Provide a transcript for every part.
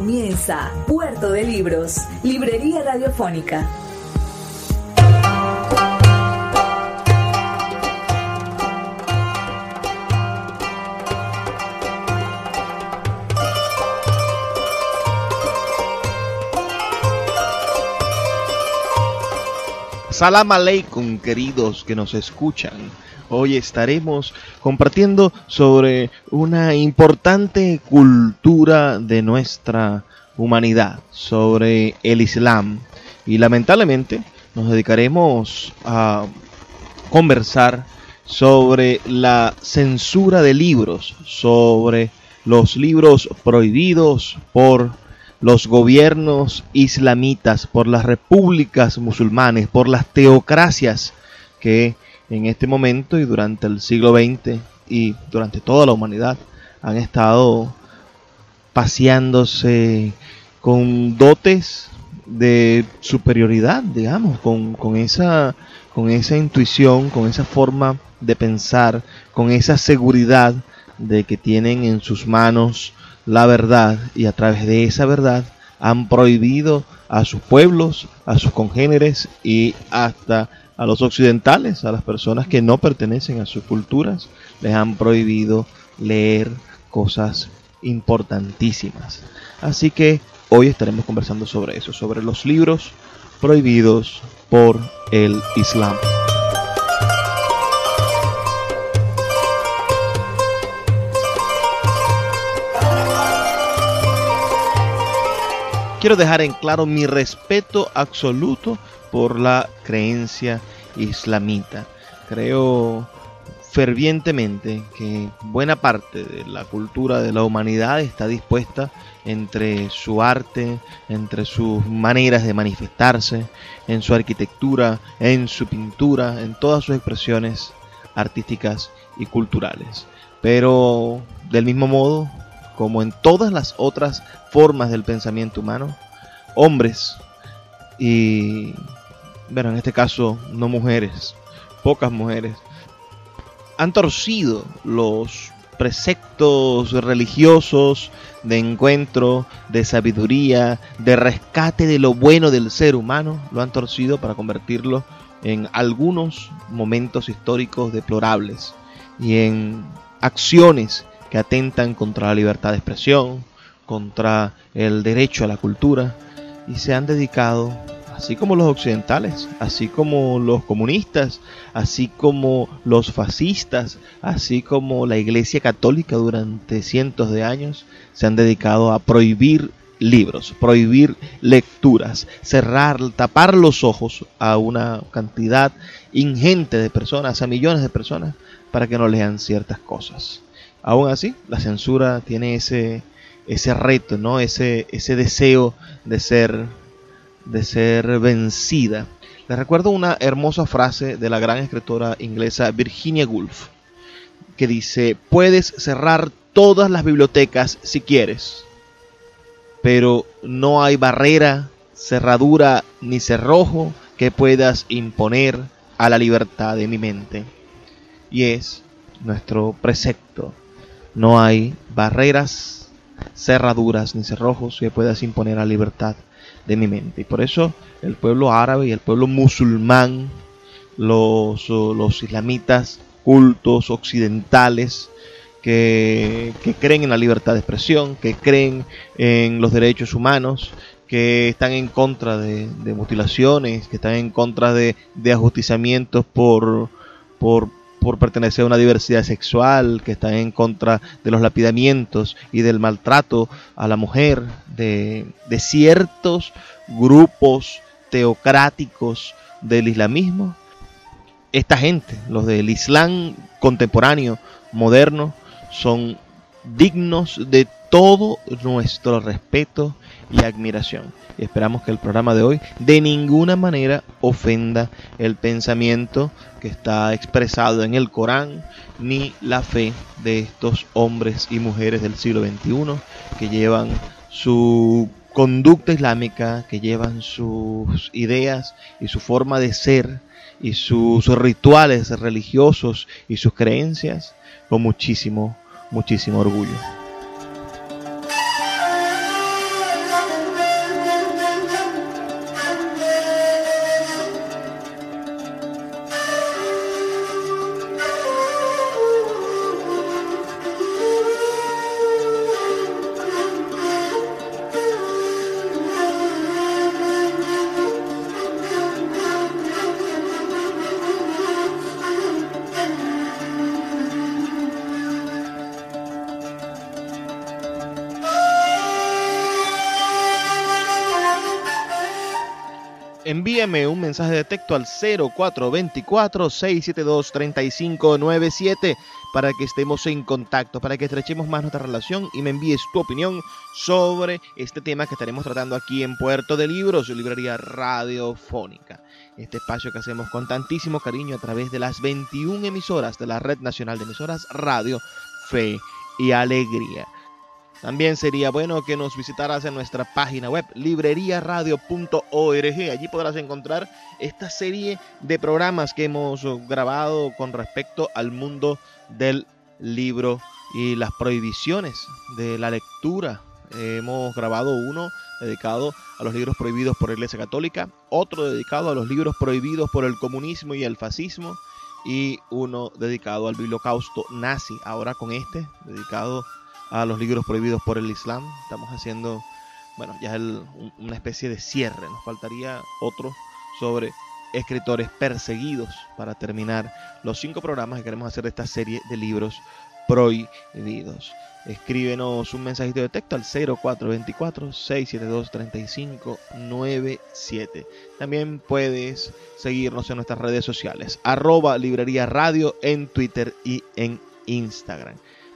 Comienza Puerto de Libros, Librería Radiofónica. Salam aleikum, queridos que nos escuchan. Hoy estaremos compartiendo sobre una importante cultura de nuestra humanidad, sobre el Islam. Y lamentablemente nos dedicaremos a conversar sobre la censura de libros, sobre los libros prohibidos por los gobiernos islamitas, por las repúblicas musulmanes, por las teocracias que en este momento y durante el siglo XX y durante toda la humanidad han estado paseándose con dotes de superioridad, digamos, con, con, esa, con esa intuición, con esa forma de pensar, con esa seguridad de que tienen en sus manos la verdad y a través de esa verdad han prohibido a sus pueblos, a sus congéneres y hasta a los occidentales, a las personas que no pertenecen a sus culturas, les han prohibido leer cosas importantísimas. Así que hoy estaremos conversando sobre eso, sobre los libros prohibidos por el Islam. quiero dejar en claro mi respeto absoluto por la creencia islamita. Creo fervientemente que buena parte de la cultura de la humanidad está dispuesta entre su arte, entre sus maneras de manifestarse, en su arquitectura, en su pintura, en todas sus expresiones artísticas y culturales. Pero del mismo modo, como en todas las otras formas del pensamiento humano, hombres y, bueno, en este caso no mujeres, pocas mujeres, han torcido los preceptos religiosos de encuentro, de sabiduría, de rescate de lo bueno del ser humano, lo han torcido para convertirlo en algunos momentos históricos deplorables y en acciones que atentan contra la libertad de expresión, contra el derecho a la cultura, y se han dedicado, así como los occidentales, así como los comunistas, así como los fascistas, así como la Iglesia Católica durante cientos de años, se han dedicado a prohibir libros, prohibir lecturas, cerrar, tapar los ojos a una cantidad ingente de personas, a millones de personas, para que no lean ciertas cosas. Aún así, la censura tiene ese, ese reto, ¿no? ese, ese deseo de ser, de ser vencida. Les recuerdo una hermosa frase de la gran escritora inglesa Virginia Woolf, que dice, puedes cerrar todas las bibliotecas si quieres, pero no hay barrera, cerradura ni cerrojo que puedas imponer a la libertad de mi mente. Y es nuestro precepto no hay barreras, cerraduras ni cerrojos que puedas imponer a la libertad de mi mente. Y por eso el pueblo árabe y el pueblo musulmán, los, los islamitas cultos occidentales, que, creen en la libertad de expresión, que creen en los derechos humanos, que están en contra de, mutilaciones, que están en contra de, de ajusticiamientos por, por, por pertenecer a una diversidad sexual, que están en contra de los lapidamientos y del maltrato a la mujer, de, ciertos grupos teocráticos del islamismo. Esta gente, los del Islam contemporáneo, moderno, son dignos de todo nuestro respeto y admiración. Y esperamos que el programa de hoy de ninguna manera ofenda el pensamiento que está expresado en el Corán ni la fe de estos hombres y mujeres del siglo XXI que llevan su conducta islámica, que llevan sus ideas y su forma de ser y sus rituales religiosos y sus creencias con muchísimo, muchísimo orgullo. Mensaje de texto al 0424-672-3597 para que estemos en contacto, para que estrechemos más nuestra relación y me envíes tu opinión sobre este tema que estaremos tratando aquí en Puerto de Libros, librería radiofónica. Este espacio que hacemos con tantísimo cariño a través de las 21 emisoras de la Red Nacional de Emisoras Radio, Fe y Alegría. También sería bueno que nos visitaras en nuestra página web libreriaradio.org. Allí podrás encontrar esta serie de programas que hemos grabado con respecto al mundo del libro y las prohibiciones de la lectura. Hemos grabado uno dedicado a los libros prohibidos por la Iglesia Católica, otro dedicado a los libros prohibidos por el comunismo y el fascismo y uno dedicado al holocausto nazi. Ahora con este dedicado a los libros prohibidos por el Islam. Estamos haciendo, bueno, ya una especie de cierre. Nos faltaría otro sobre escritores perseguidos para terminar los cinco programas que queremos hacer de esta serie de libros prohibidos. Escríbenos un mensajito de texto al 0424-672-3597. También puedes seguirnos en nuestras redes sociales, arroba librería radio en Twitter y en Instagram.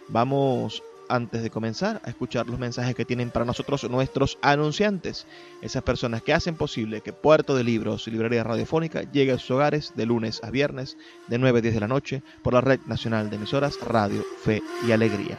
Vamos antes de comenzar a escuchar los mensajes que tienen para nosotros nuestros anunciantes, esas personas que hacen posible que Puerto de Libros y Librería Radiofónica llegue a sus hogares de lunes a viernes de 9 a 10 de la noche por la Red Nacional de Emisoras Radio, Fe y Alegría.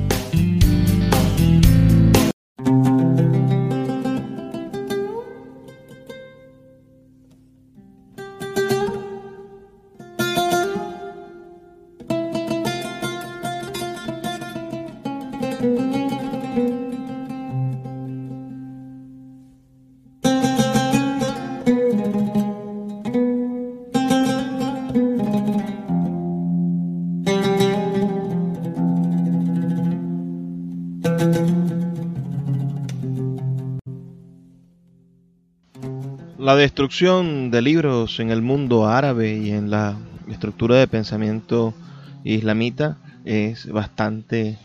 Destrucción de libros en el mundo árabe y en la estructura de pensamiento islamita es bastante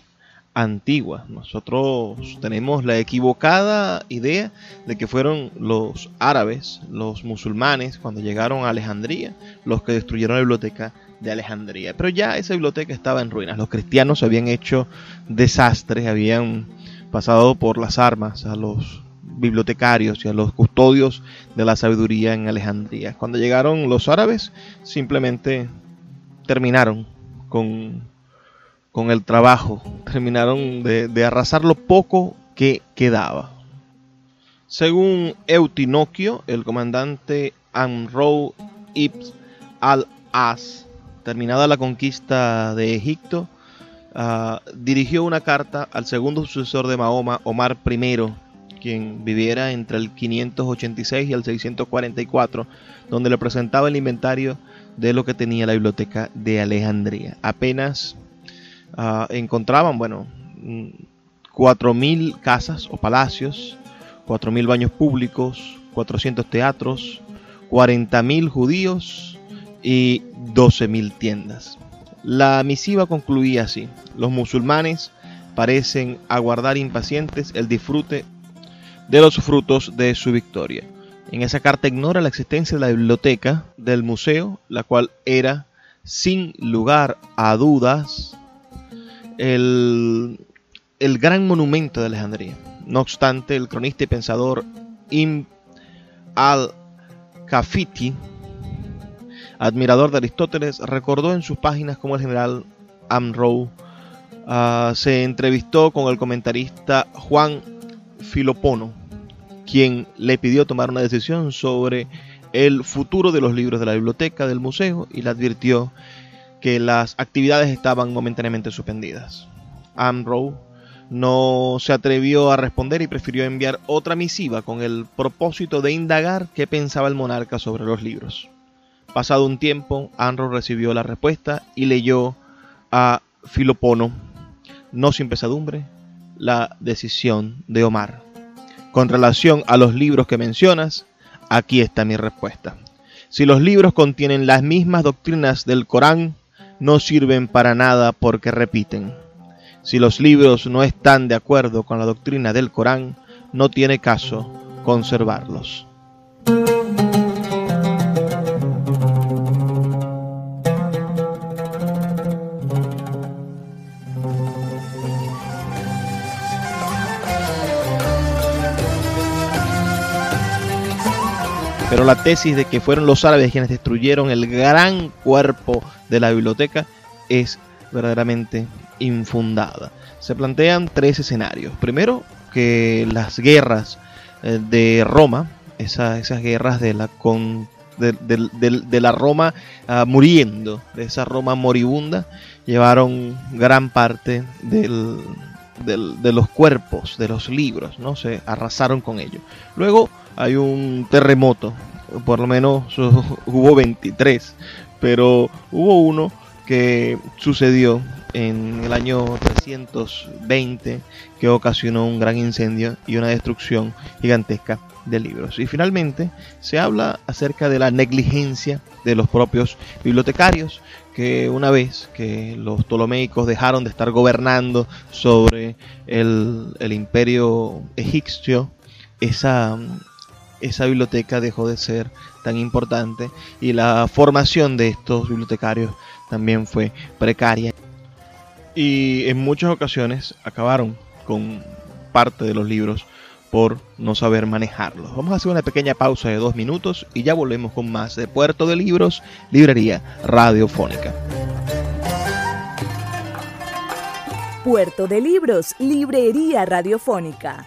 antigua. Nosotros tenemos la equivocada idea de que fueron los árabes, los musulmanes, cuando llegaron a Alejandría, los que destruyeron la biblioteca de Alejandría. Pero ya esa biblioteca estaba en ruinas. Los cristianos habían hecho desastres, habían pasado por las armas a los bibliotecarios y a los custodios de la sabiduría en Alejandría. Cuando llegaron los árabes, simplemente terminaron con, con el trabajo, terminaron de, arrasar lo poco que quedaba. Según Eutinoquio, el comandante Amrou ibn al-As, terminada la conquista de Egipto, ah, dirigió una carta al segundo sucesor de Mahoma, Omar I, quien viviera entre el 586 y el 644, donde le presentaba el inventario de lo que tenía la biblioteca de Alejandría. Apenas ah, encontraban, bueno, 4.000 casas o palacios, 4.000 baños públicos, 400 teatros, 40.000 judíos y 12.000 tiendas. La misiva concluía así. Los musulmanes parecen aguardar impacientes el disfrute de los frutos de su victoria. En esa carta ignora la existencia de la biblioteca del museo, la cual era, sin lugar a dudas, el, el gran monumento de Alejandría. No obstante, el cronista y pensador Ibn al-Kafiti, admirador de Aristóteles, recordó en sus páginas cómo el general Amrou ah, se entrevistó con el comentarista Juan Filopono, quien le pidió tomar una decisión sobre el futuro de los libros de la biblioteca del museo y le advirtió que las actividades estaban momentáneamente suspendidas. Amrow no se atrevió a responder y prefirió enviar otra misiva con el propósito de indagar qué pensaba el monarca sobre los libros. Pasado un tiempo, Amrow recibió la respuesta y leyó a Filopono, no sin pesadumbre, la decisión de Omar. Con relación a los libros que mencionas, aquí está mi respuesta. Si los libros contienen las mismas doctrinas del Corán, no sirven para nada porque repiten. Si los libros no están de acuerdo con la doctrina del Corán, no tiene caso conservarlos. Pero la tesis de que fueron los árabes quienes destruyeron el gran cuerpo de la biblioteca es verdaderamente infundada. Se plantean tres escenarios. Primero, que las guerras eh, de Roma, esas guerras de la, de, la Roma ah, muriendo, de esa Roma moribunda, llevaron gran parte del, de los cuerpos, de los libros, ¿no? Se arrasaron con ellos. Luego hay un terremoto, por lo menos hubo 23, pero hubo uno que sucedió en el año 320 que ocasionó un gran incendio y una destrucción gigantesca de libros. Y finalmente se habla acerca de la negligencia de los propios bibliotecarios, que una vez que los ptolomeicos dejaron de estar gobernando sobre el, el imperio egipcio, esa, esa biblioteca dejó de ser tan importante y la formación de estos bibliotecarios también fue precaria. Y en muchas ocasiones acabaron con parte de los libros por no saber manejarlos. Vamos a hacer una pequeña pausa de dos minutos y ya volvemos con más de Puerto de Libros, Librería Radiofónica. Puerto de Libros, Librería Radiofónica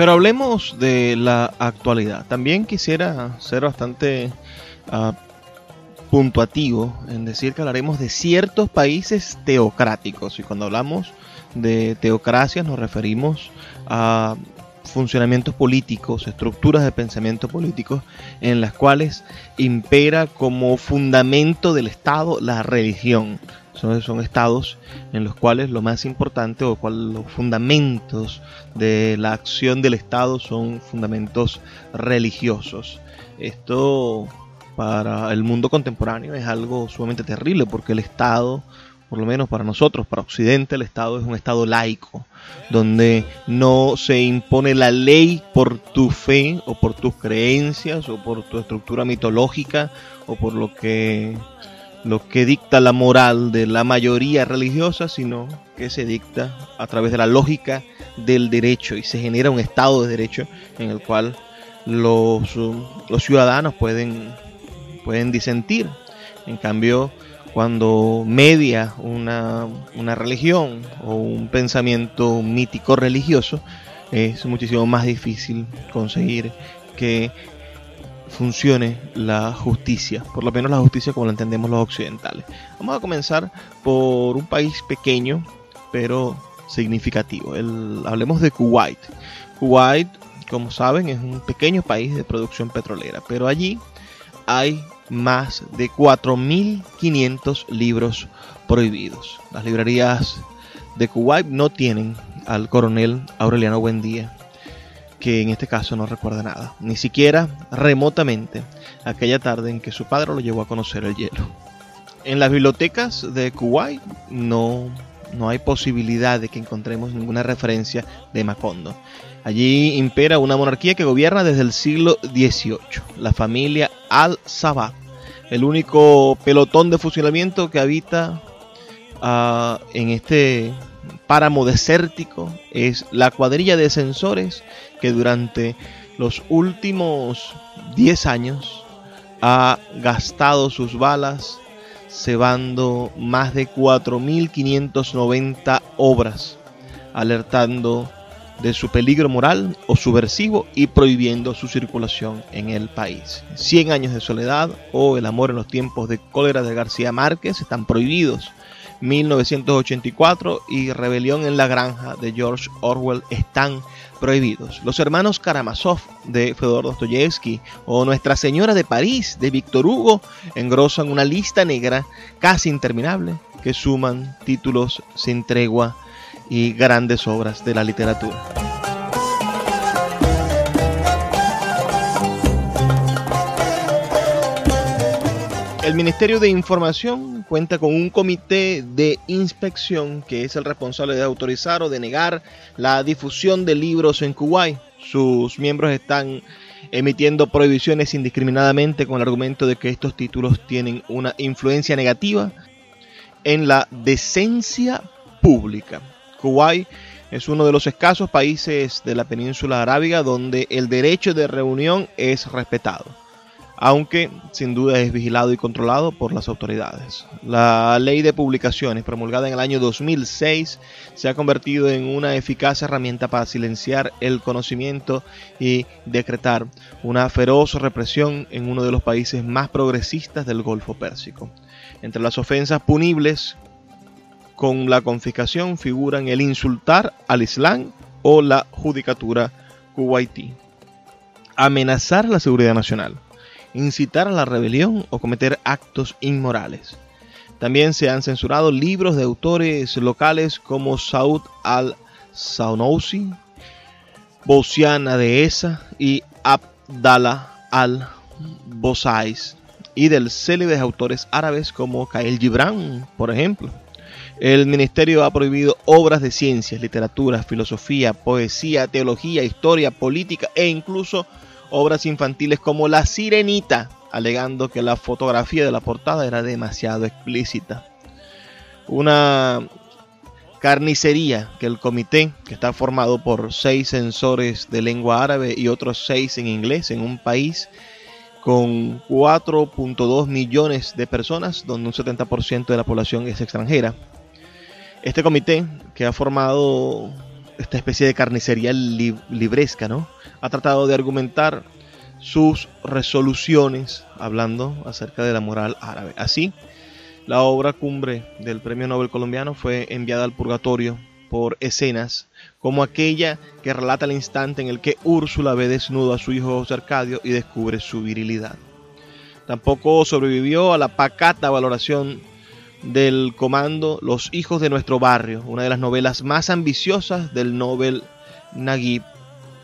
Pero hablemos de la actualidad. También quisiera ser bastante uh, puntuativo en decir que hablaremos de ciertos países teocráticos. Y cuando hablamos de teocracias nos referimos a funcionamientos políticos, estructuras de pensamiento políticos en las cuales impera como fundamento del Estado la religión. Son, estados en los cuales lo más importante o cual, los fundamentos de la acción del Estado son fundamentos religiosos. Esto para el mundo contemporáneo es algo sumamente terrible porque el Estado, por lo menos para nosotros, para Occidente, el Estado es un Estado laico, donde no se impone la ley por tu fe o por tus creencias o por tu estructura mitológica o por lo que lo que dicta la moral de la mayoría religiosa, sino que se dicta a través de la lógica del derecho y se genera un estado de derecho en el cual los, los ciudadanos pueden pueden disentir. En cambio, cuando media una, una religión o un pensamiento mítico religioso, es muchísimo más difícil conseguir que funcione la justicia, por lo menos la justicia como la entendemos los occidentales. Vamos a comenzar por un país pequeño, pero significativo. El, hablemos de Kuwait. Kuwait, como saben, es un pequeño país de producción petrolera, pero allí hay más de 4.500 libros prohibidos. Las librerías de Kuwait no tienen al coronel Aureliano Buendía, que en este caso no recuerda nada, ni siquiera remotamente aquella tarde en que su padre lo llevó a conocer el hielo. En las bibliotecas de Kuwait no, no hay posibilidad de que encontremos ninguna referencia de Macondo. Allí impera una monarquía que gobierna desde el siglo XVIII, la familia Al-Sabah, el único pelotón de fusilamiento que habita uh, en este páramo desértico es la cuadrilla de censores que durante los últimos 10 años ha gastado sus balas cebando más de 4.590 obras, alertando de su peligro moral o subversivo y prohibiendo su circulación en el país. Cien años de soledad o El amor en los tiempos de cólera de García Márquez están prohibidos. 1984 y Rebelión en la Granja de George Orwell están prohibidos. Los hermanos Karamazov de Fedor Dostoyevsky o Nuestra Señora de París de Víctor Hugo engrosan una lista negra casi interminable que suman títulos sin tregua y grandes obras de la literatura. El Ministerio de Información cuenta con un comité de inspección que es el responsable de autorizar o de negar la difusión de libros en Kuwait. Sus miembros están emitiendo prohibiciones indiscriminadamente con el argumento de que estos títulos tienen una influencia negativa en la decencia pública. Kuwait es uno de los escasos países de la península arábiga donde el derecho de reunión es respetado, aunque sin duda es vigilado y controlado por las autoridades. La ley de publicaciones, promulgada en el año 2006, se ha convertido en una eficaz herramienta para silenciar el conocimiento y decretar una feroz represión en uno de los países más progresistas del Golfo Pérsico. Entre las ofensas punibles con la confiscación figuran el insultar al Islam o la judicatura kuwaití, amenazar la seguridad nacional, incitar a la rebelión o cometer actos inmorales. También se han censurado libros de autores locales como Saud al-Saunousi, Bosiana de Esa y Abdallah al-Bosais, y del célebres autores árabes como Kael Gibran, por ejemplo. El ministerio ha prohibido obras de ciencias, literatura, filosofía, poesía, teología, historia, política e incluso obras infantiles como La Sirenita, alegando que la fotografía de la portada era demasiado explícita. Una carnicería que el comité, que está formado por seis censores de lengua árabe y otros seis en inglés en un país con 4.2 millones de personas, donde un 70% de la población es extranjera, este comité que ha formado esta especie de carnicería libresca, ¿no? Ha tratado de argumentar sus resoluciones hablando acerca de la moral árabe. Así, la obra cumbre del Premio Nobel colombiano fue enviada al purgatorio por escenas como aquella que relata el instante en el que Úrsula ve desnudo a su hijo José Arcadio y descubre su virilidad. Tampoco sobrevivió a la pacata valoración del comando Los hijos de nuestro barrio, una de las novelas más ambiciosas del Nobel Naguib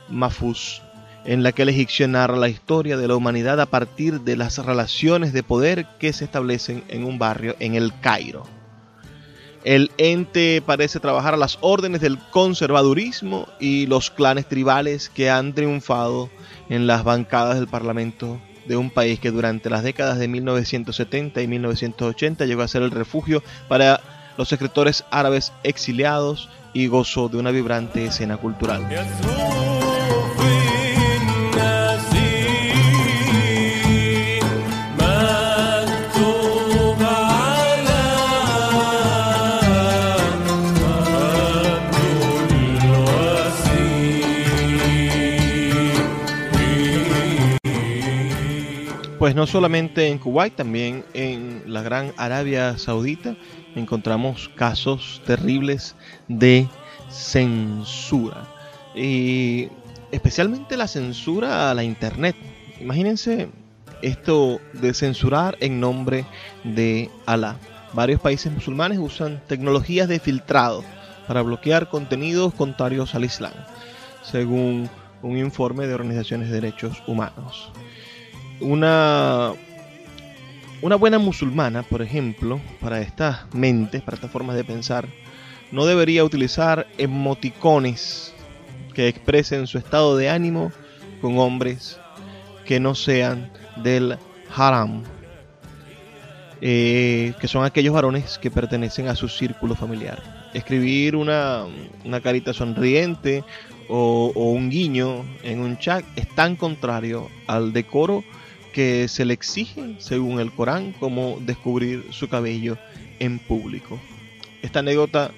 Mahfouz, en la que el egipcio narra la historia de la humanidad a partir de las relaciones de poder que se establecen en un barrio en el Cairo. El ente parece trabajar a las órdenes del conservadurismo y los clanes tribales que han triunfado en las bancadas del Parlamento de un país que durante las décadas de 1970 y 1980 llegó a ser el refugio para los escritores árabes exiliados y gozó de una vibrante escena cultural. Pues no solamente en Kuwait, también en la gran Arabia Saudita encontramos casos terribles de censura. Y especialmente la censura a la internet. Imagínense esto de censurar en nombre de Alá. Varios países musulmanes usan tecnologías de filtrado para bloquear contenidos contrarios al Islam, según un informe de organizaciones de derechos humanos una, una buena musulmana, por ejemplo, para estas mentes, para estas formas de pensar, no debería utilizar emoticones que expresen su estado de ánimo con hombres que no sean del haram, eh, que son aquellos varones que pertenecen a su círculo familiar. Escribir una, una carita sonriente o, o, un guiño en un chat es tan contrario al decoro que se le exige, según el Corán, como descubrir su cabello en público. Esta anécdota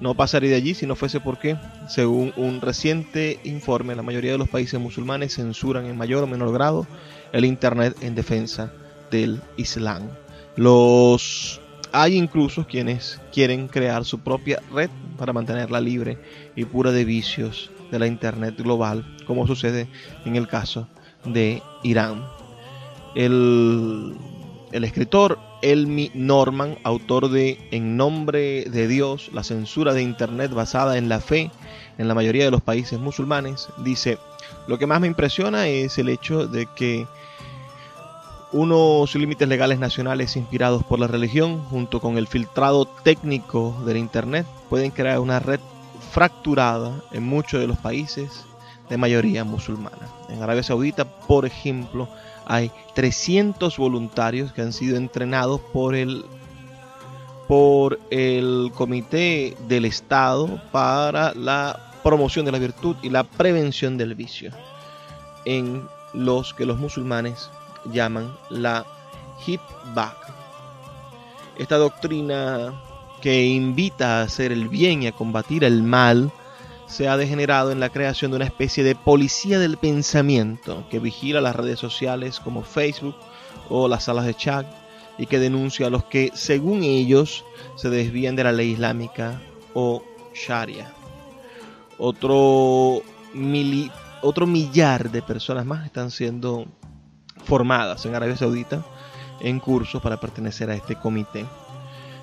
no pasaría de allí si no fuese porque, según un reciente informe, la mayoría de los países musulmanes censuran en mayor o menor grado el Internet en defensa del Islam. Los hay incluso quienes quieren crear su propia red para mantenerla libre y pura de vicios de la Internet global, como sucede en el caso de Irán. El, escritor Elmi Norman, autor de En nombre de Dios, la censura de Internet basada en la fe en la mayoría de los países musulmanes, dice, lo que más me impresiona es el hecho de que unos límites legales nacionales inspirados por la religión, junto con el filtrado técnico del Internet, pueden crear una red fracturada en muchos de los países de mayoría musulmana. En Arabia Saudita, por ejemplo, hay 300 voluntarios que han sido entrenados por el por el Comité del Estado para la promoción de la virtud y la prevención del vicio, en los que los musulmanes llaman la hitbag. Esta doctrina que invita a hacer el bien y a combatir el mal se ha degenerado en la creación de una especie de policía del pensamiento que vigila las redes sociales como Facebook o las salas de chat y que denuncia a los que, según ellos, se desvían de la ley islámica o Sharia. Otro, otro millar de personas más están siendo formadas en Arabia Saudita en cursos para pertenecer a este comité.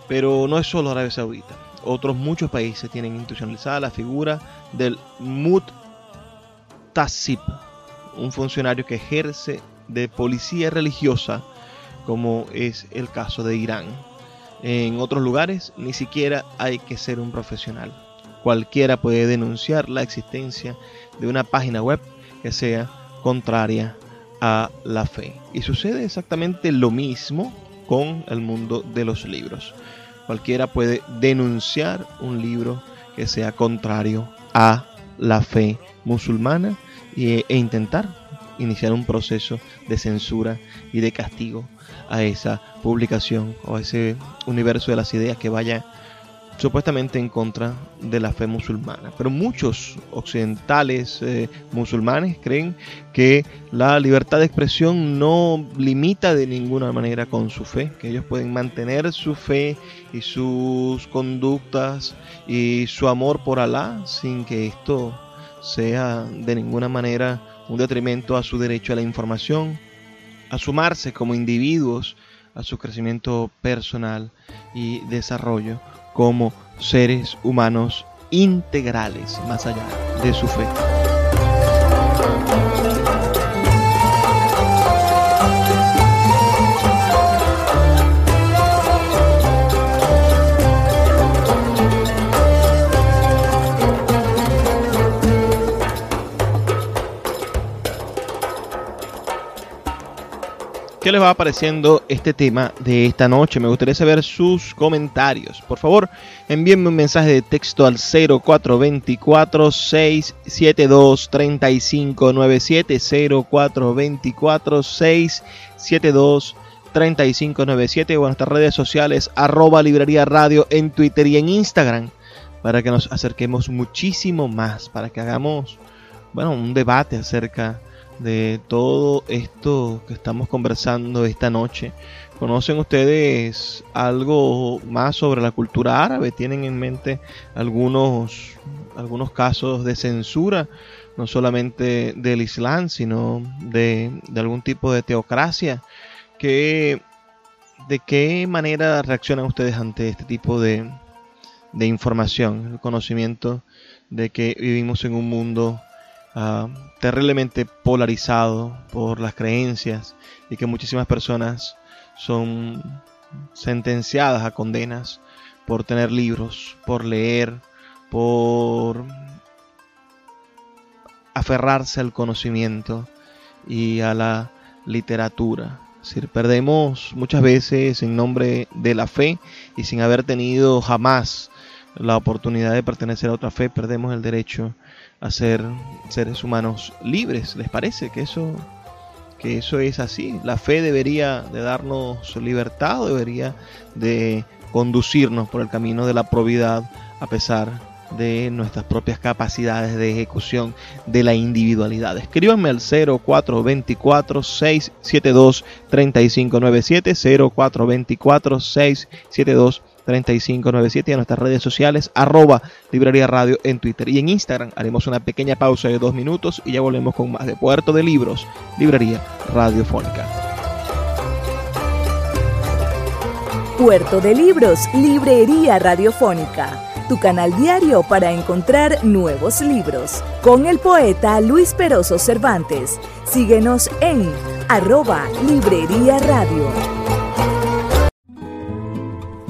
Pero no es solo Arabia Saudita. Otros muchos países tienen institucionalizada la figura del Mutasib, un funcionario que ejerce de policía religiosa, como es el caso de Irán. En otros lugares ni siquiera hay que ser un profesional. Cualquiera puede denunciar la existencia de una página web que sea contraria a la fe. Y sucede exactamente lo mismo con el mundo de los libros. Cualquiera puede denunciar un libro que sea contrario a la fe musulmana e, intentar iniciar un proceso de censura y de castigo a esa publicación o a ese universo de las ideas que vaya supuestamente en contra de la fe musulmana. Pero muchos occidentales eh, musulmanes creen que la libertad de expresión no limita de ninguna manera con su fe, que ellos pueden mantener su fe y sus conductas y su amor por Alá sin que esto sea de ninguna manera un detrimento a su derecho a la información, a sumarse como individuos a su crecimiento personal y desarrollo como seres humanos integrales más allá de su fe. ¿Qué les va apareciendo este tema de esta noche? Me gustaría saber sus comentarios. Por favor, envíenme un mensaje de texto al 0424 672 3597 0424 672 3597 o en nuestras redes sociales arroba librería radio en Twitter y en Instagram para que nos acerquemos muchísimo más, para que hagamos bueno, un debate acerca de todo esto que estamos conversando esta noche. ¿Conocen ustedes algo más sobre la cultura árabe? ¿Tienen en mente algunos, algunos casos de censura, no solamente del Islam, sino de, algún tipo de teocracia? ¿Qué, ¿De qué manera reaccionan ustedes ante este tipo de, de información? El conocimiento de que vivimos en un mundo Ah, terriblemente polarizado por las creencias y que muchísimas personas son sentenciadas a condenas por tener libros, por leer, por aferrarse al conocimiento y a la literatura. Es perdemos muchas veces en nombre de la fe y sin haber tenido jamás la oportunidad de pertenecer a otra fe, perdemos el derecho a ser seres humanos libres. ¿Les parece que eso, que eso es así? La fe debería de darnos libertad, debería de conducirnos por el camino de la probidad a pesar de nuestras propias capacidades de ejecución de la individualidad. Escríbanme al 0424 672 3597 0424 672 3597 y a nuestras redes sociales, arroba Librería Radio en Twitter y en Instagram. Haremos una pequeña pausa de dos minutos y ya volvemos con más de Puerto de Libros, Librería Radiofónica. Puerto de Libros, Librería Radiofónica, tu canal diario para encontrar nuevos libros. Con el poeta Luis Peroso Cervantes. Síguenos en arroba Librería Radio.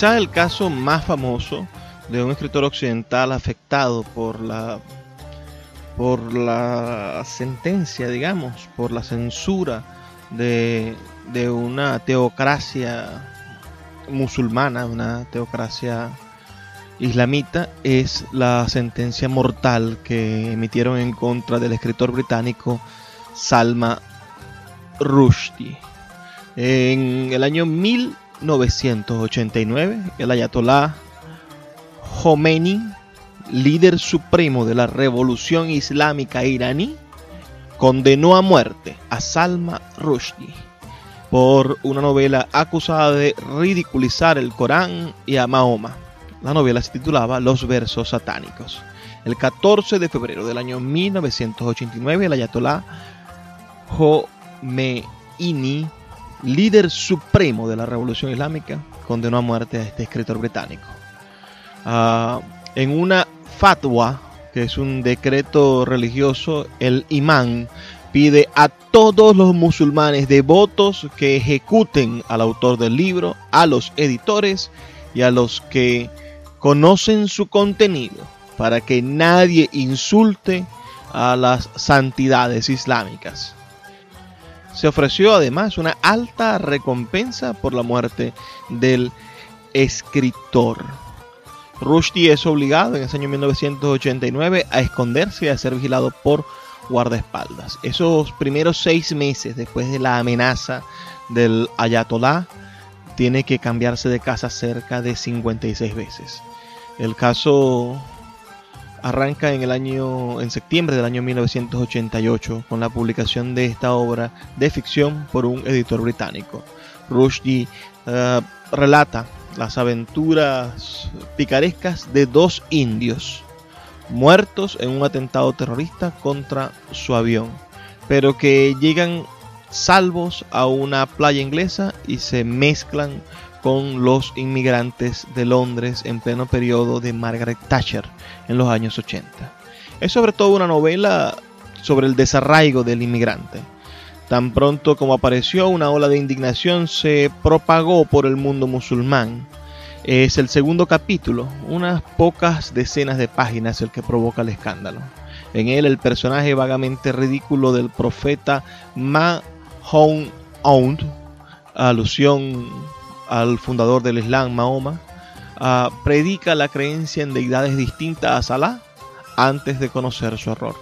Quizás el caso más famoso de un escritor occidental afectado por la por la sentencia, digamos, por la censura de, de una teocracia musulmana, una teocracia islamita, es la sentencia mortal que emitieron en contra del escritor británico Salma Rushdie. En el año 1000 1989, el ayatolá Khomeini, líder supremo de la revolución islámica iraní, condenó a muerte a Salma Rushdie por una novela acusada de ridiculizar el Corán y a Mahoma. La novela se titulaba Los versos satánicos. El 14 de febrero del año 1989, el ayatolá Khomeini líder supremo de la revolución islámica, condenó a muerte a este escritor británico. Ah, en una fatwa, que es un decreto religioso, el imán pide a todos los musulmanes devotos que ejecuten al autor del libro, a los editores y a los que conocen su contenido, para que nadie insulte a las santidades islámicas. Se ofreció además una alta recompensa por la muerte del escritor. Rushdie es obligado en ese año 1989 a esconderse y a ser vigilado por guardaespaldas. Esos primeros seis meses después de la amenaza del ayatolá, tiene que cambiarse de casa cerca de 56 veces. El caso arranca en el año en septiembre del año 1988 con la publicación de esta obra de ficción por un editor británico. Rushdie eh, relata las aventuras picarescas de dos indios muertos en un atentado terrorista contra su avión, pero que llegan salvos a una playa inglesa y se mezclan con los inmigrantes de Londres en pleno periodo de Margaret Thatcher en los años 80. Es sobre todo una novela sobre el desarraigo del inmigrante. Tan pronto como apareció, una ola de indignación se propagó por el mundo musulmán. Es el segundo capítulo, unas pocas decenas de páginas el que provoca el escándalo. En él el personaje vagamente ridículo del profeta Mahon alusión al fundador del Islam, Mahoma, ah, predica la creencia en deidades distintas a Salah antes de conocer su error.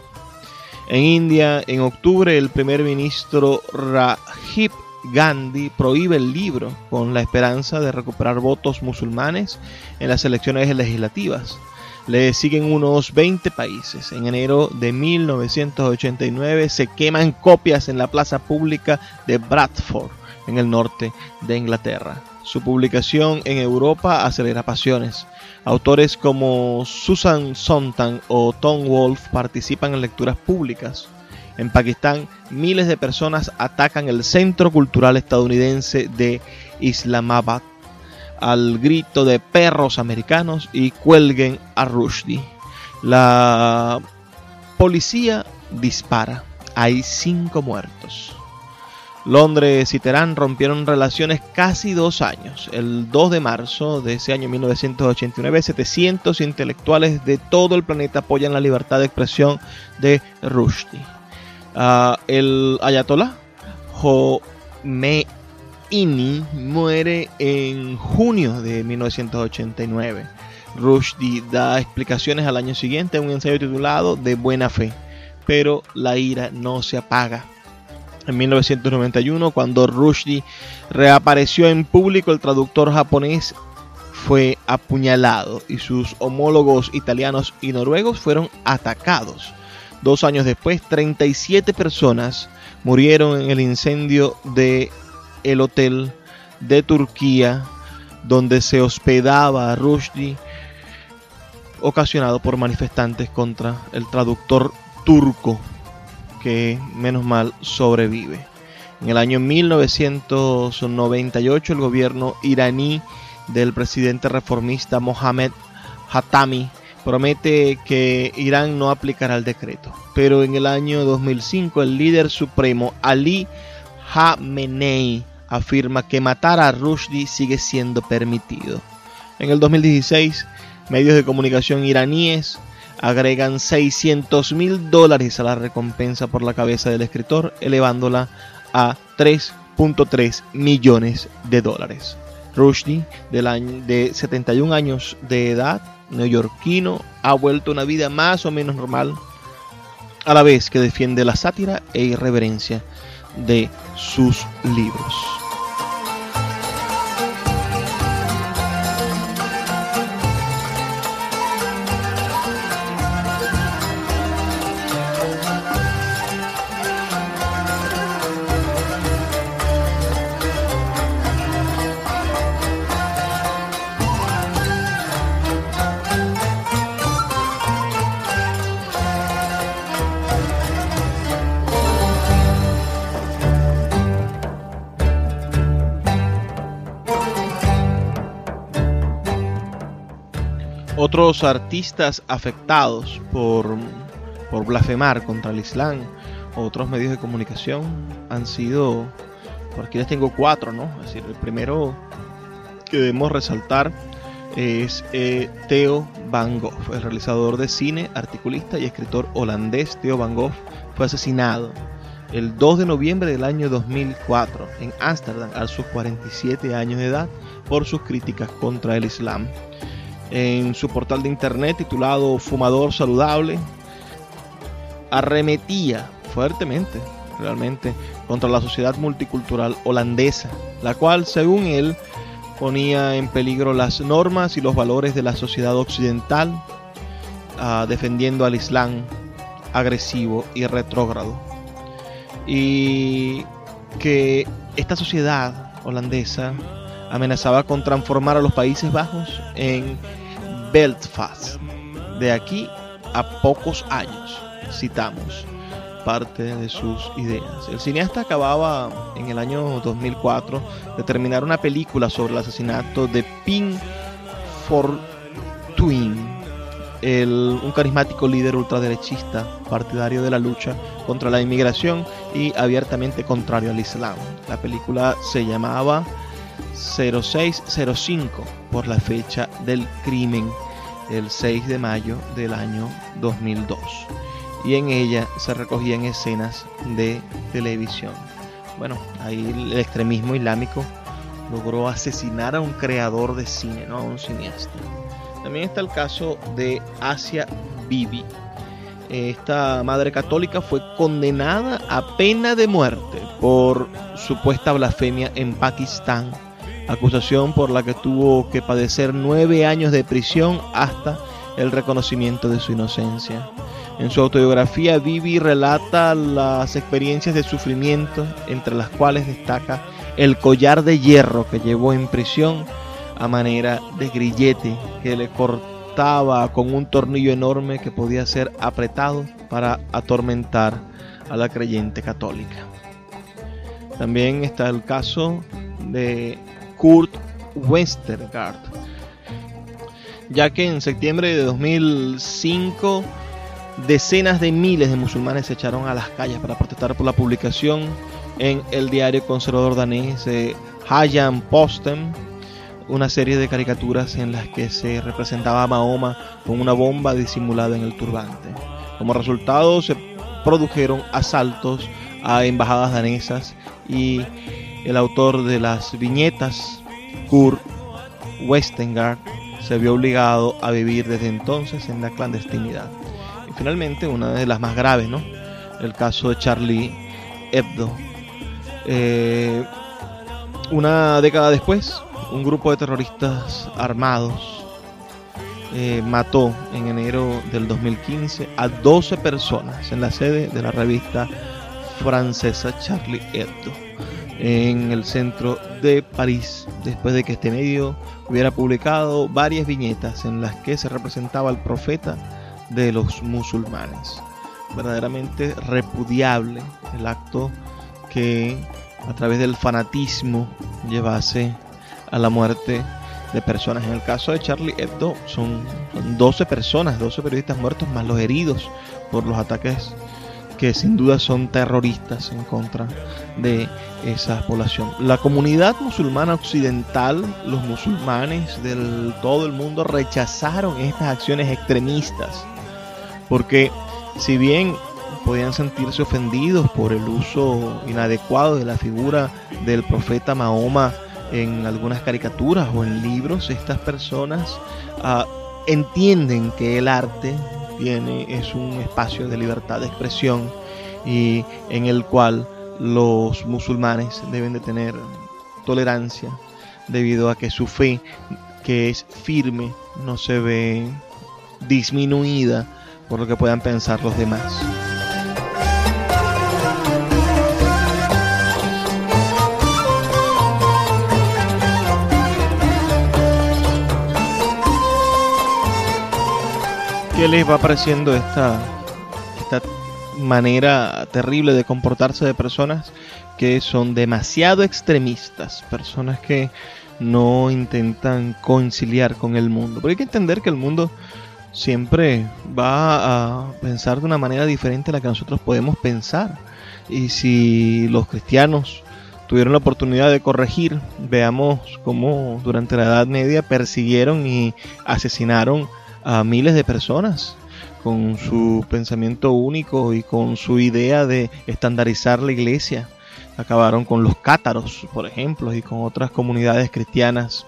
En India, en octubre, el primer ministro Rajiv Gandhi prohíbe el libro con la esperanza de recuperar votos musulmanes en las elecciones legislativas. Le siguen unos 20 países. En enero de 1989 se queman copias en la plaza pública de Bradford, en el norte de Inglaterra. Su publicación en Europa acelera pasiones. Autores como Susan Sontag o Tom Wolfe participan en lecturas públicas. En Pakistán, miles de personas atacan el Centro Cultural Estadounidense de Islamabad al grito de perros americanos y cuelguen a Rushdie. La policía dispara. Hay cinco muertos. Londres y Teherán rompieron relaciones casi dos años. El 2 de marzo de ese año 1989, 700 intelectuales de todo el planeta apoyan la libertad de expresión de Rushdie. Ah, el ayatollah Khomeini muere en junio de 1989. Rushdie da explicaciones al año siguiente en un ensayo titulado De buena fe, pero la ira no se apaga en 1991, cuando Rushdie reapareció en público, el traductor japonés fue apuñalado y sus homólogos italianos y noruegos fueron atacados. Dos años después, 37 personas murieron en el incendio de el hotel de Turquía donde se hospedaba Rushdie, ocasionado por manifestantes contra el traductor turco que menos mal sobrevive. En el año 1998 el gobierno iraní del presidente reformista Mohamed Hatami promete que Irán no aplicará el decreto. Pero en el año 2005 el líder supremo Ali Khamenei afirma que matar a Rushdie sigue siendo permitido. En el 2016 medios de comunicación iraníes agregan 600 mil dólares a la recompensa por la cabeza del escritor, elevándola a 3.3 millones de dólares. Rushdie, de 71 años de edad, neoyorquino, ha vuelto una vida más o menos normal, a la vez que defiende la sátira e irreverencia de sus libros. Otros artistas afectados por, por blasfemar contra el Islam, otros medios de comunicación, han sido, por aquí les tengo cuatro, ¿no? Es decir, el primero que debemos resaltar es eh, Theo Van Gogh, el realizador de cine, articulista y escritor holandés. Theo Van Gogh fue asesinado el 2 de noviembre del año 2004 en Ámsterdam a sus 47 años de edad por sus críticas contra el Islam en su portal de internet titulado Fumador Saludable, arremetía fuertemente, realmente, contra la sociedad multicultural holandesa, la cual, según él, ponía en peligro las normas y los valores de la sociedad occidental, ah, defendiendo al Islam agresivo y retrógrado. Y que esta sociedad holandesa amenazaba con transformar a los Países Bajos en Belfast. De aquí a pocos años, citamos, parte de sus ideas. El cineasta acababa en el año 2004 de terminar una película sobre el asesinato de Pink Fortuyn, el, un carismático líder ultraderechista, partidario de la lucha contra la inmigración y abiertamente contrario al Islam. La película se llamaba 0605 por la fecha del crimen, el 6 de mayo del año 2002 y en ella se recogían escenas de televisión. Bueno, ahí el extremismo islámico logró asesinar a un creador de cine, no a un cineasta. También está el caso de Asia Bibi. Esta madre católica fue condenada a pena de muerte por supuesta blasfemia en Pakistán, acusación por la que tuvo que padecer nueve años de prisión hasta el reconocimiento de su inocencia. En su autobiografía, Vivi relata las experiencias de sufrimiento, entre las cuales destaca el collar de hierro que llevó en prisión a manera de grillete que le cortaba con un tornillo enorme que podía ser apretado para atormentar a la creyente católica. También está el caso de Kurt Westergaard, ya que en septiembre de 2005 decenas de miles de musulmanes se echaron a las calles para protestar por la publicación en el diario conservador danés eh, Hayan una serie de caricaturas en las que se representaba a Mahoma con una bomba disimulada en el turbante. Como resultado se produjeron asaltos a embajadas danesas y el autor de las viñetas, Kurt Westengard, se vio obligado a vivir desde entonces en la clandestinidad finalmente una de las más graves, ¿no? El caso de Charlie Hebdo. Eh, una década después, un grupo de terroristas armados eh, mató en enero del 2015 a 12 personas en la sede de la revista francesa Charlie Hebdo en el centro de París, después de que este medio hubiera publicado varias viñetas en las que se representaba al profeta de los musulmanes. Verdaderamente repudiable el acto que a través del fanatismo llevase a la muerte de personas. En el caso de Charlie Hebdo son 12 personas, 12 periodistas muertos más los heridos por los ataques que sin duda son terroristas en contra de esa población. La comunidad musulmana occidental, los musulmanes del todo el mundo rechazaron estas acciones extremistas porque si bien podían sentirse ofendidos por el uso inadecuado de la figura del profeta Mahoma en algunas caricaturas o en libros, estas personas ah, entienden que el arte tiene, es un espacio de libertad de expresión y en el cual los musulmanes deben de tener tolerancia debido a que su fe, que es firme, no se ve disminuida por lo que puedan pensar los demás. ¿Qué les va pareciendo esta, esta manera terrible de comportarse de personas que son demasiado extremistas, personas que no intentan conciliar con el mundo? Porque hay que entender que el mundo siempre va a pensar de una manera diferente a la que nosotros podemos pensar. Y si los cristianos tuvieron la oportunidad de corregir, veamos cómo durante la Edad Media persiguieron y asesinaron a miles de personas con su pensamiento único y con su idea de estandarizar la iglesia. Acabaron con los cátaros, por ejemplo, y con otras comunidades cristianas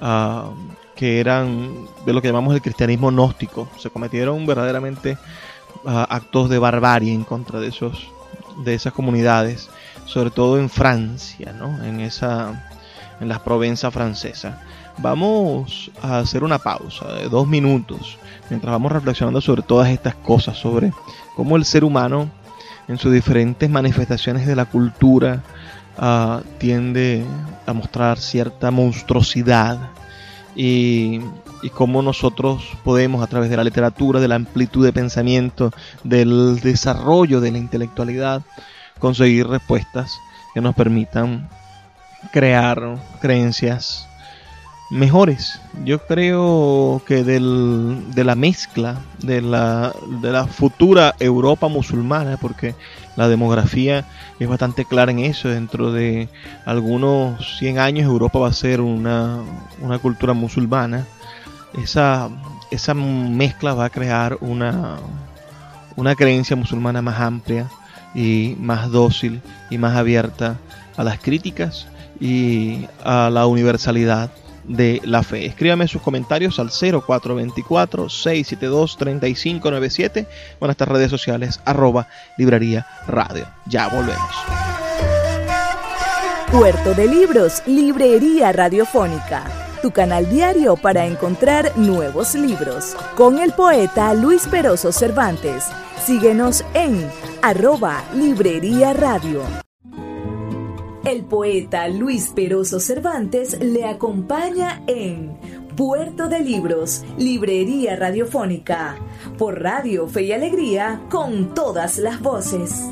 ah, que eran de lo que llamamos el cristianismo gnóstico. Se cometieron verdaderamente ah, actos de barbarie en contra de esos de esas comunidades, sobre todo en Francia, ¿no? En esa en las Provenza francesas. Vamos a hacer una pausa de dos minutos mientras vamos reflexionando sobre todas estas cosas, sobre cómo el ser humano en sus diferentes manifestaciones de la cultura uh, tiende a mostrar cierta monstruosidad y y cómo nosotros podemos a través de la literatura, de la amplitud de pensamiento, del desarrollo de la intelectualidad, conseguir respuestas que nos permitan crear creencias mejores. Yo creo que del, de la mezcla de la, de la futura Europa musulmana, porque la demografía es bastante clara en eso, dentro de algunos 100 años Europa va a ser una, una cultura musulmana. Esa, esa mezcla va a crear una, una creencia musulmana más amplia y más dócil y más abierta a las críticas y a la universalidad de la fe. Escríbame sus comentarios al 0424-672-3597 o en estas redes sociales arroba librería radio. Ya volvemos. Puerto de Libros, Librería Radiofónica, tu canal diario para encontrar nuevos libros. Con el poeta Luis Peroso Cervantes. Síguenos en arroba Librería Radio. El poeta Luis Peroso Cervantes le acompaña en Puerto de Libros, Librería Radiofónica, por Radio Fe y Alegría, con todas las voces.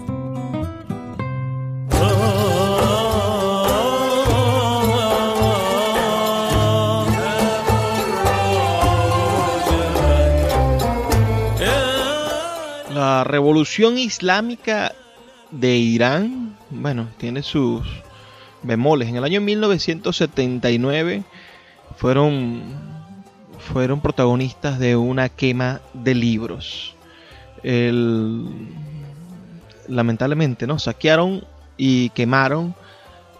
La revolución islámica de Irán, bueno, tiene sus bemoles. En el año 1979 fueron, fueron protagonistas de una quema de libros. lamentablemente, ¿no? Saquearon y quemaron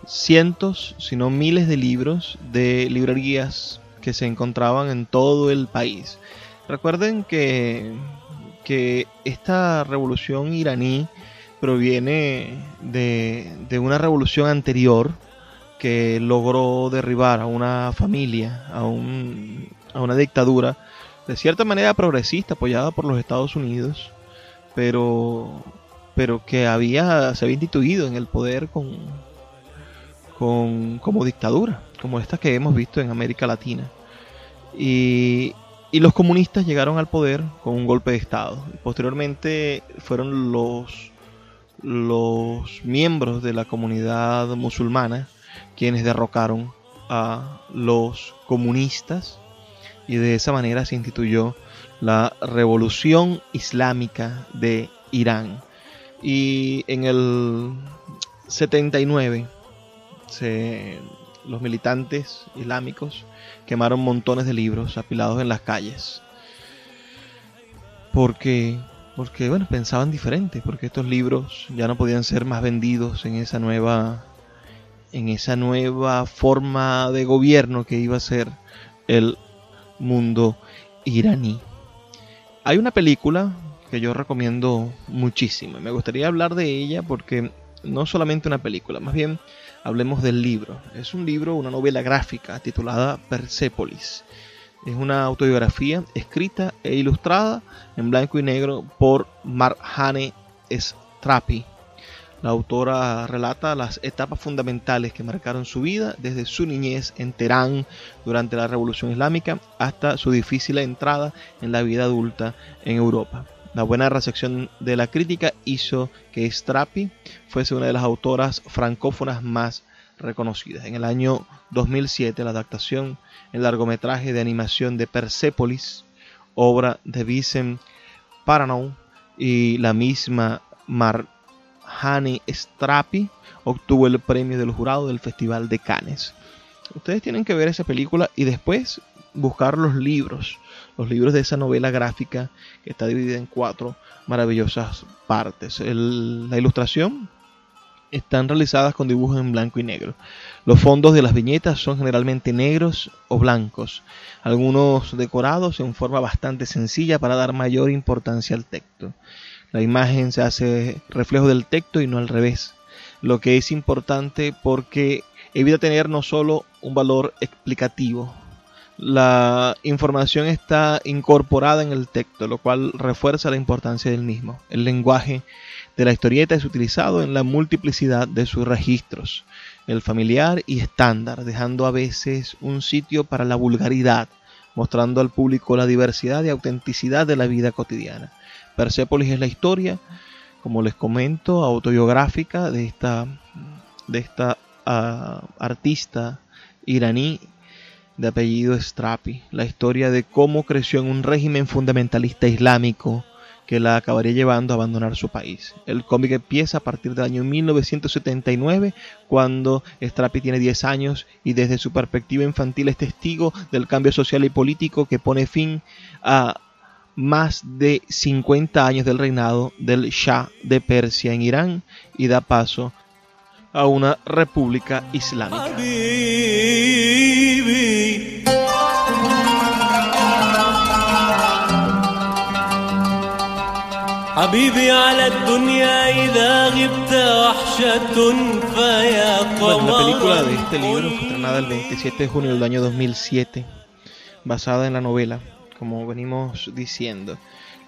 cientos, si no miles de libros de librerías que se encontraban en todo el país. Recuerden que, que esta revolución iraní proviene de, una revolución anterior que logró derribar a una familia, a, un, a una dictadura, de cierta manera progresista, apoyada por los Estados Unidos, pero, pero que había, se había instituido en el poder con, con, como dictadura, como estas que hemos visto en América Latina. Y, y los comunistas llegaron al poder con un golpe de Estado. Posteriormente fueron los los miembros de la comunidad musulmana quienes derrocaron a los comunistas y de esa manera se instituyó la revolución islámica de Irán. Y en el 79 los militantes islámicos quemaron montones de libros apilados en las calles. Porque porque bueno, pensaban diferente, porque estos libros ya no podían ser más vendidos en esa nueva en esa nueva forma de gobierno que iba a ser el mundo iraní. Hay una película que yo recomiendo muchísimo. Me gustaría hablar de ella porque no solamente una película, más bien hablemos del libro. Es un libro, una novela gráfica titulada Persepolis. Es una autobiografía escrita e ilustrada en blanco y negro por Marjane Strapi. La autora relata las etapas fundamentales que marcaron su vida desde su niñez en Teherán durante la Revolución Islámica hasta su difícil entrada en la vida adulta en Europa. La buena recepción de la crítica hizo que Strapi fuese una de las autoras francófonas más reconocidas. En el año 2007, la adaptación en largometraje de animación de Persepolis, obra de Vincent Paranow y la misma Marjane Strapi, obtuvo el premio del jurado del Festival de Cannes. Ustedes tienen que ver esa película y después buscar los libros, los libros de esa novela gráfica que está dividida en cuatro maravillosas partes. la ilustración están realizadas con dibujos en blanco y negro. Los fondos de las viñetas son generalmente negros o blancos, algunos decorados en forma bastante sencilla para dar mayor importancia al texto. La imagen se hace reflejo del texto y no al revés, lo que es importante porque evita tener no solo un valor explicativo, la información está incorporada en el texto, lo cual refuerza la importancia del mismo. El lenguaje de la historieta es utilizado en la multiplicidad de sus registros, el familiar y estándar, dejando a veces un sitio para la vulgaridad, mostrando al público la diversidad y autenticidad de la vida cotidiana. Persepolis es la historia, como les comento, autobiográfica de esta, de esta uh, artista iraní de apellido Strapi, la historia de cómo creció en un régimen fundamentalista islámico que la acabaría llevando a abandonar su país. El cómic empieza a partir del año 1979, cuando Strapi tiene 10 años y desde su perspectiva infantil es testigo del cambio social y político que pone fin a más de 50 años del reinado del Shah de Persia en Irán y da paso a una república islámica. Bueno, la película de este libro fue estrenada el 27 de junio del año 2007, basada en la novela, como venimos diciendo.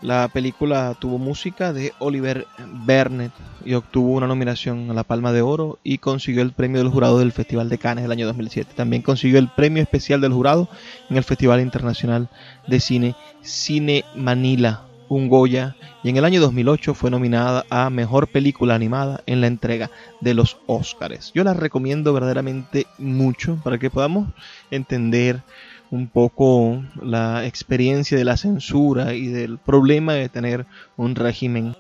La película tuvo música de Oliver Bernett y obtuvo una nominación a la Palma de Oro y consiguió el premio del jurado del Festival de Cannes del año 2007. También consiguió el premio especial del jurado en el Festival Internacional de Cine Cine Manila un Goya y en el año 2008 fue nominada a Mejor Película Animada en la entrega de los Óscares. Yo la recomiendo verdaderamente mucho para que podamos entender un poco la experiencia de la censura y del problema de tener un régimen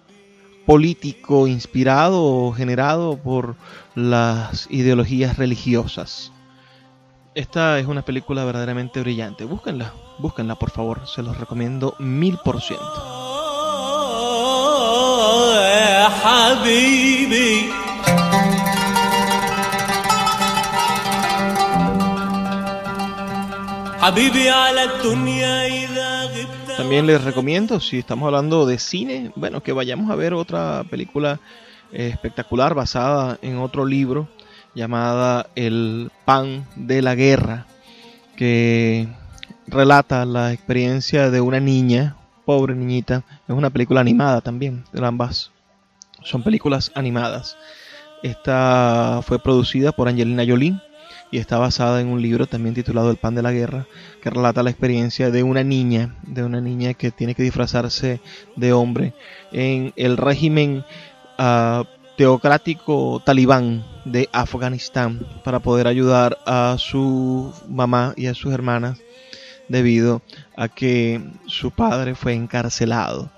político inspirado o generado por las ideologías religiosas. Esta es una película verdaderamente brillante. Búsquenla, búsquenla por favor, se los recomiendo mil por ciento. También les recomiendo, si estamos hablando de cine, bueno, que vayamos a ver otra película eh, espectacular basada en otro libro llamada El pan de la guerra, que relata la experiencia de una niña, pobre niñita, es una película animada también, de ambas son películas animadas. Esta fue producida por Angelina Jolie y está basada en un libro también titulado El pan de la guerra, que relata la experiencia de una niña, de una niña que tiene que disfrazarse de hombre en el régimen uh, teocrático talibán de Afganistán para poder ayudar a su mamá y a sus hermanas debido a que su padre fue encarcelado.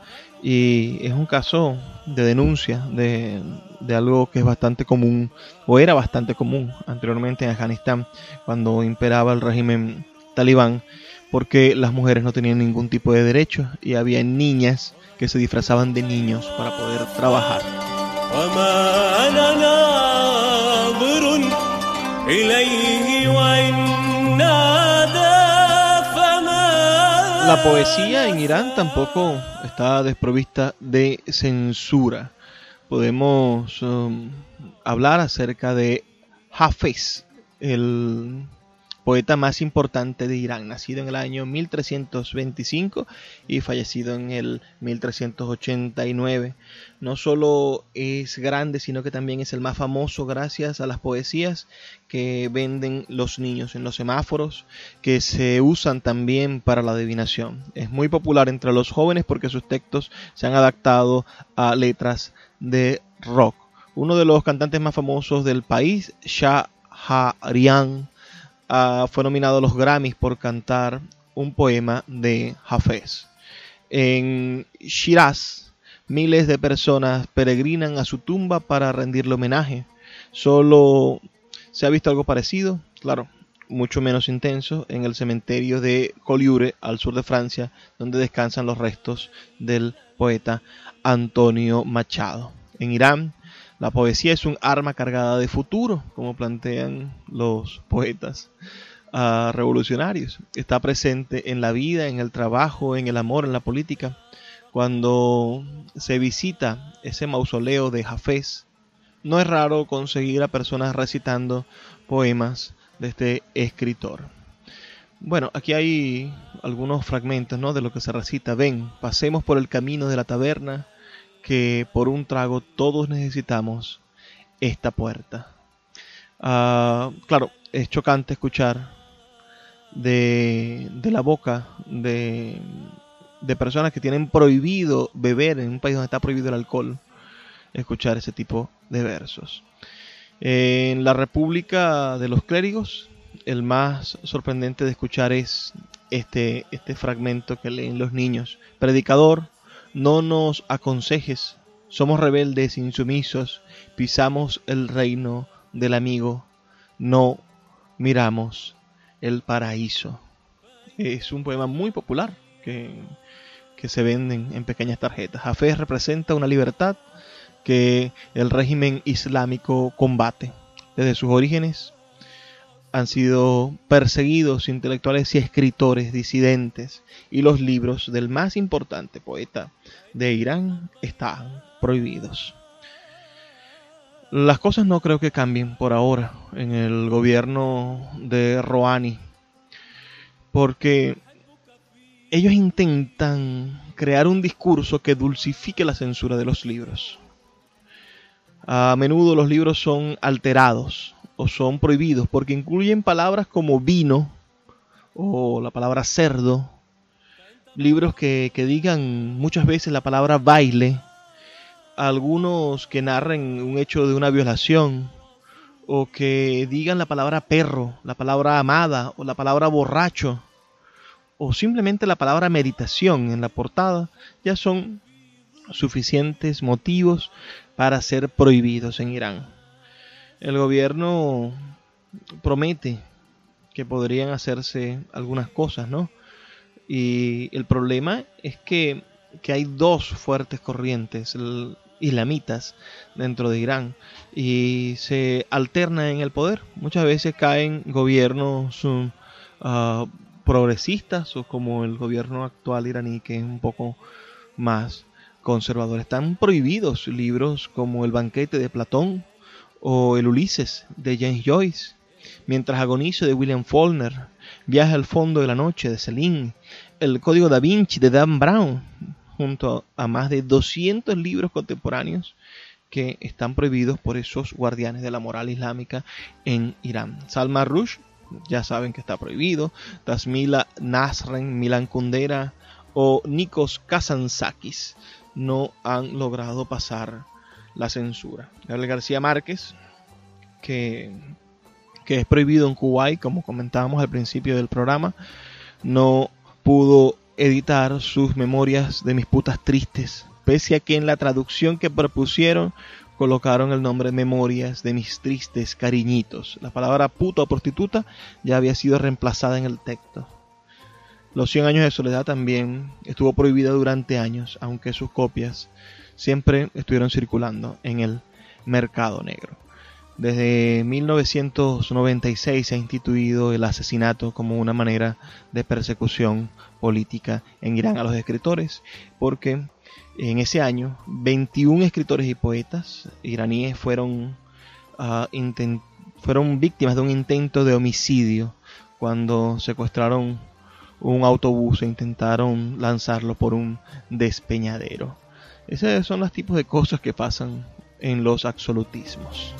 Y es un caso de denuncia de, algo que es bastante común, o era bastante común anteriormente en Afganistán, cuando imperaba el régimen talibán, porque las mujeres no tenían ningún tipo de derecho y había niñas que se disfrazaban de niños para poder trabajar. La poesía en Irán tampoco está desprovista de censura. Podemos um, hablar acerca de Hafez, el poeta más importante de Irán, nacido en el año 1325 y fallecido en el 1389. No solo es grande, sino que también es el más famoso gracias a las poesías que venden los niños en los semáforos, que se usan también para la adivinación. Es muy popular entre los jóvenes porque sus textos se han adaptado a letras de rock. Uno de los cantantes más famosos del país, Shah Harian, Ah, fue nominado a los Grammys por cantar un poema de Hafez. En Shiraz, miles de personas peregrinan a su tumba para rendirle homenaje. Solo se ha visto algo parecido, claro, mucho menos intenso, en el cementerio de Collioure, al sur de Francia, donde descansan los restos del poeta Antonio Machado. En Irán, la poesía es un arma cargada de futuro, como plantean los poetas uh, revolucionarios. Está presente en la vida, en el trabajo, en el amor, en la política. Cuando se visita ese mausoleo de Jafés, no es raro conseguir a personas recitando poemas de este escritor. Bueno, aquí hay algunos fragmentos ¿no? de lo que se recita. Ven, pasemos por el camino de la taberna que por un trago todos necesitamos esta puerta. Ah, claro, es chocante escuchar de, la boca de, de personas que tienen prohibido beber en un país donde está prohibido el alcohol, escuchar ese tipo de versos. En la República de los Clérigos, el más sorprendente de escuchar es este, este fragmento que leen los niños. Predicador, no nos aconsejes, somos rebeldes, insumisos, pisamos el reino del amigo, no miramos el paraíso. Es un poema muy popular que, que se venden en pequeñas tarjetas. Jafé representa una libertad que el régimen islámico combate. Desde sus orígenes han sido perseguidos intelectuales y escritores disidentes y los libros del más importante poeta de Irán están prohibidos. Las cosas no creo que cambien por ahora en el gobierno de Rouhani, porque ellos intentan crear un discurso que dulcifique la censura de los libros. A menudo los libros son alterados o son prohibidos porque incluyen palabras como vino o la palabra cerdo, libros que, digan muchas veces la palabra baile, algunos que narren un hecho de una violación o que digan la palabra perro, la palabra amada o la palabra borracho o simplemente la palabra meditación en la portada ya son suficientes motivos para ser prohibidos en Irán. El gobierno promete que podrían hacerse algunas cosas, ¿no? Y el problema es que, hay dos fuertes corrientes islamitas dentro de Irán y se alternan en el poder. Muchas veces caen gobiernos uh, progresistas o como el gobierno actual iraní que es un poco más conservador. Están prohibidos libros como El banquete de Platón o El Ulises de James Joyce, Mientras agonizo de William Faulkner, Viaje al fondo de la noche de Celine, El código da Vinci de Dan Brown, junto a más de 200 libros contemporáneos que están prohibidos por esos guardianes de la moral islámica en Irán. Salma Rush, ya saben que está prohibido, Tasmila Nasren, Milan Kundera o Nikos Kazantzakis no han logrado pasar la censura. Gabriel García Márquez, que, es prohibido en Kuwait, como comentábamos al principio del programa, no pudo editar sus memorias de mis putas tristes, pese a que en la traducción que propusieron colocaron el nombre Memorias de mis tristes cariñitos. La palabra puta o prostituta ya había sido reemplazada en el texto. Los 100 años de soledad también estuvo prohibida durante años, aunque sus copias siempre estuvieron circulando en el mercado negro. Desde 1996 se ha instituido el asesinato como una manera de persecución política en Irán a los escritores, porque en ese año 21 escritores y poetas iraníes fueron, ah, fueron víctimas de un intento de homicidio cuando secuestraron un autobús e intentaron lanzarlo por un despeñadero. Esos son los tipos de cosas que pasan en los absolutismos.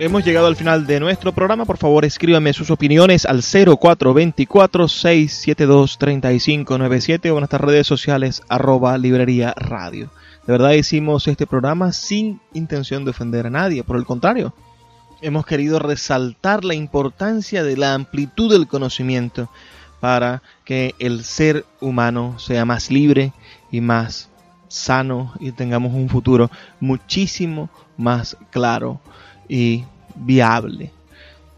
Hemos llegado al final de nuestro programa. Por favor, escríbame sus opiniones al 0424-672-3597 o en nuestras redes sociales arroba librería radio. De verdad hicimos este programa sin intención de ofender a nadie. Por el contrario, hemos querido resaltar la importancia de la amplitud del conocimiento para que el ser humano sea más libre y más sano y tengamos un futuro muchísimo más claro y viable.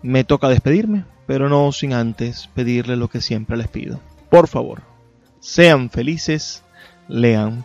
Me toca despedirme, pero no sin antes pedirle lo que siempre les pido. Por favor, sean felices, lean